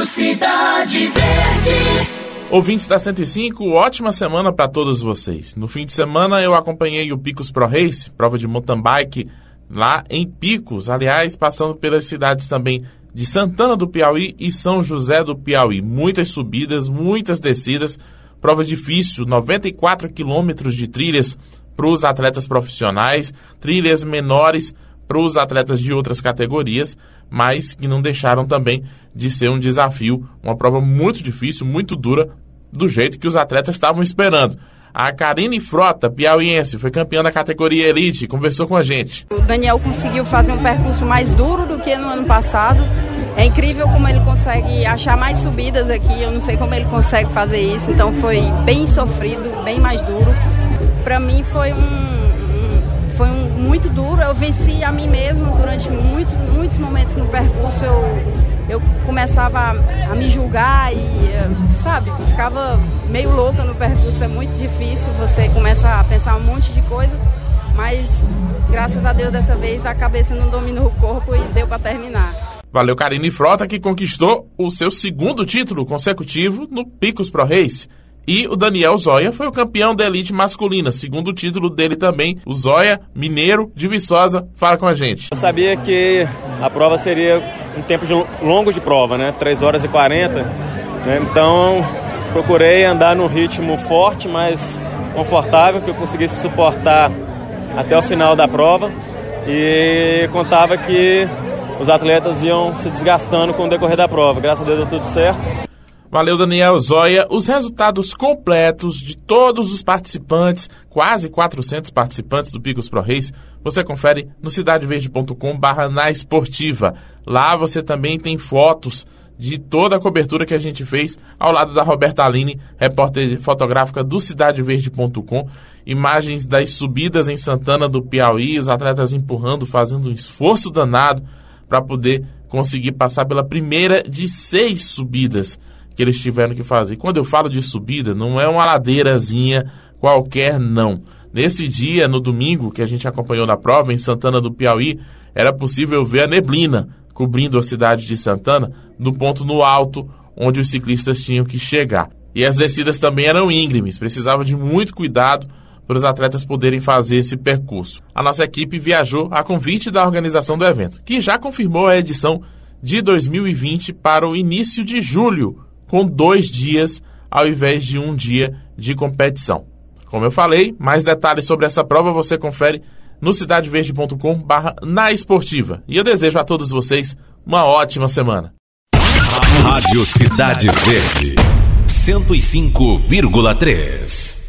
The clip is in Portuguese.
Rádio Cidade Verde. Ouvintes da 105, ótima semana para todos vocês. No fim de semana eu acompanhei o Picos Pro Race, prova de mountain bike, lá em Picos, aliás, passando pelas cidades também de Santana do Piauí e São José do Piauí. Muitas subidas, muitas descidas, prova difícil, 94 quilômetros de trilhas para os atletas profissionais, trilhas menores para os atletas de outras categorias, mas que não deixaram também de ser um desafio, uma prova muito difícil, muito dura, do jeito que os atletas estavam esperando. A Karine Frota, piauiense, foi campeã da categoria Elite, conversou com a gente. O Daniel conseguiu fazer um percurso mais duro do que no ano passado. É incrível como ele consegue achar mais subidas aqui. Eu não sei como ele consegue fazer isso. Então foi bem sofrido, bem mais duro. Para mim foi um foi um, muito duro. Eu venci a mim mesma durante muitos, muitos momentos no percurso. Eu, eu começava a, a me julgar e, sabe, ficava meio louca no percurso. É muito difícil, você começa a pensar um monte de coisa, mas graças a Deus dessa vez a cabeça não dominou o corpo e deu para terminar. Valeu Karine Frota que conquistou o seu segundo título consecutivo no Picos Pro Race. E o Daniel Zóia foi o campeão da elite masculina, segundo título dele também, o Zóia Mineiro de Viçosa. Fala com a gente. Eu sabia que a prova seria um tempo de longo de prova, né? 3 horas e 40. Né? Então procurei andar num ritmo forte, mas confortável, que eu conseguisse suportar até o final da prova. E contava que os atletas iam se desgastando com o decorrer da prova. Graças a Deus deu tudo certo. Valeu, Daniel Zóia. Os resultados completos de todos os participantes, quase 400 participantes do Picos Pro Race, você confere no cidadeverde.com barra na esportiva. Lá você também tem fotos de toda a cobertura que a gente fez ao lado da Roberta Aline, repórter fotográfica do cidadeverde.com. Imagens das subidas em Santana do Piauí, os atletas empurrando, fazendo um esforço danado para poder conseguir passar pela primeira de seis subidas que eles tiveram que fazer. Quando eu falo de subida, não é uma ladeirazinha qualquer, não. Nesse dia, no domingo, que a gente acompanhou na prova, em Santana do Piauí, era possível ver a neblina cobrindo a cidade de Santana, no ponto no alto onde os ciclistas tinham que chegar. E as descidas também eram íngremes, precisava de muito cuidado para os atletas poderem fazer esse percurso. A nossa equipe viajou a convite da organização do evento, que já confirmou a edição de 2020 para o início de julho, com dois dias ao invés de um dia de competição. Como eu falei, mais detalhes sobre essa prova você confere no cidadeverde.com barra na esportiva. E eu desejo a todos vocês uma ótima semana. Rádio Cidade Verde, 105,3.